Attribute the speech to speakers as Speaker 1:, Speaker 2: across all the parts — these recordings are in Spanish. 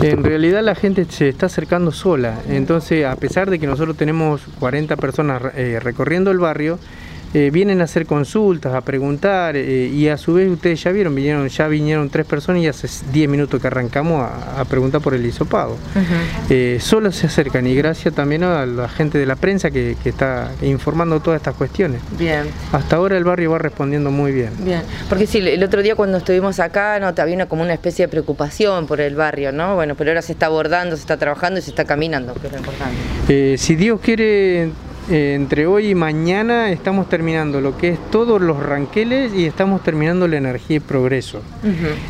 Speaker 1: En realidad la gente se está acercando sola, entonces a pesar de que nosotros tenemos 40 personas eh, recorriendo el barrio, eh, vienen a hacer consultas, a preguntar eh, y a su vez ustedes ya vieron, vinieron, ya vinieron tres personas y hace 10 minutos que arrancamos a, preguntar por el hisopado. Eh, solo se acercan y gracias también a la gente de la prensa que, está informando todas estas cuestiones.
Speaker 2: Bien.
Speaker 1: Hasta ahora el barrio va respondiendo muy bien.
Speaker 2: Bien, porque sí, el otro día cuando estuvimos acá no había como una especie de preocupación por el barrio, ¿no? Bueno, pero ahora se está abordando, se está trabajando y se está caminando, que es lo importante.
Speaker 1: si Dios quiere eh, entre hoy y mañana estamos terminando lo que es todos los ranqueles y estamos terminando la energía y progreso.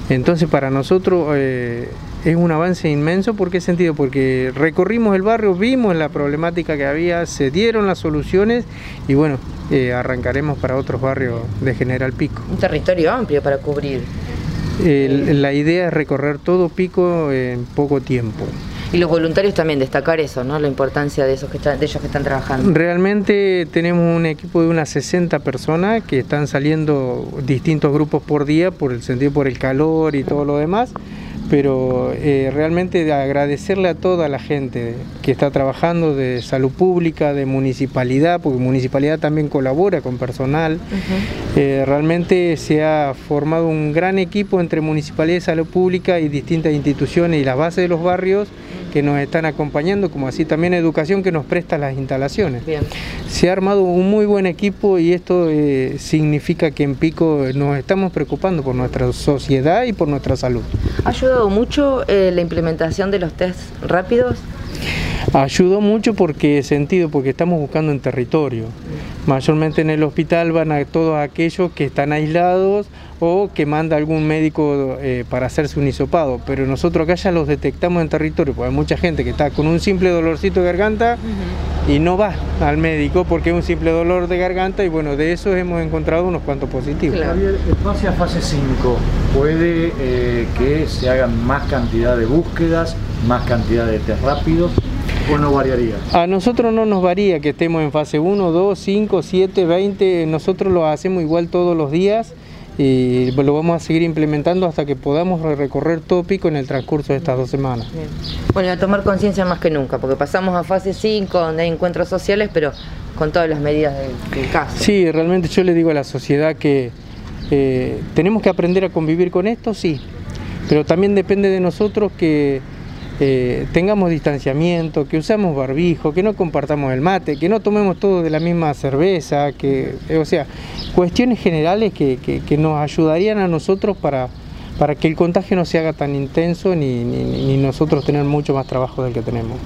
Speaker 1: Entonces para nosotros eh, es un avance inmenso, ¿por qué sentido? Porque recorrimos el barrio, vimos la problemática que había, se dieron las soluciones y bueno, eh, arrancaremos para otros barrios de General Pico.
Speaker 2: Un territorio amplio para cubrir.
Speaker 1: la idea es recorrer todo Pico en poco tiempo.
Speaker 2: Y los voluntarios también, destacar eso, ¿no? La importancia de, esos que de ellos que están trabajando.
Speaker 1: Realmente tenemos un equipo de unas 60 personas que están saliendo distintos grupos por día por el sentido por el calor y todo lo demás pero eh, realmente agradecerle a toda la gente que está trabajando de salud pública, de municipalidad, porque municipalidad también colabora con personal. Eh, realmente se ha formado un gran equipo entre municipalidad, salud pública y distintas instituciones y las bases de los barrios que nos están acompañando, como así también educación que nos presta las instalaciones. Se ha armado un muy buen equipo y esto eh, significa que en Pico nos estamos preocupando por nuestra sociedad y por nuestra salud.
Speaker 2: ¿Ha ayudado mucho eh, la implementación de los test rápidos?
Speaker 1: Ayudó mucho porque sentido, porque estamos buscando en territorio. Mayormente en el hospital van a todos aquellos que están aislados o que manda algún médico eh, para hacerse un hisopado, pero nosotros acá ya los detectamos en territorio, porque hay mucha gente que está con un simple dolorcito de garganta y no va al médico porque es un simple dolor de garganta y bueno, de eso hemos encontrado unos cuantos positivos.
Speaker 3: Javier, pase a fase 5 puede eh, que se hagan más cantidad de búsquedas, más cantidad de test rápidos, ¿O no variaría?
Speaker 1: A nosotros no nos varía que estemos en fase 1, 2, 5, 7, 20, nosotros lo hacemos igual todos los días y lo vamos a seguir implementando hasta que podamos recorrer todo pico en el transcurso de estas dos semanas.
Speaker 2: Bueno, a tomar conciencia más que nunca, porque pasamos a fase 5, donde hay encuentros sociales, pero con todas las medidas del, caso.
Speaker 1: Sí, realmente yo le digo a la sociedad que eh, tenemos que aprender a convivir con esto, sí, pero también depende de nosotros que eh, tengamos distanciamiento, que usemos barbijo, que no compartamos el mate, que no tomemos todo de la misma cerveza, que, o sea, cuestiones generales que, nos ayudarían a nosotros para, para que el contagio no se haga tan intenso ni, ni nosotros tener mucho más trabajo del que tenemos.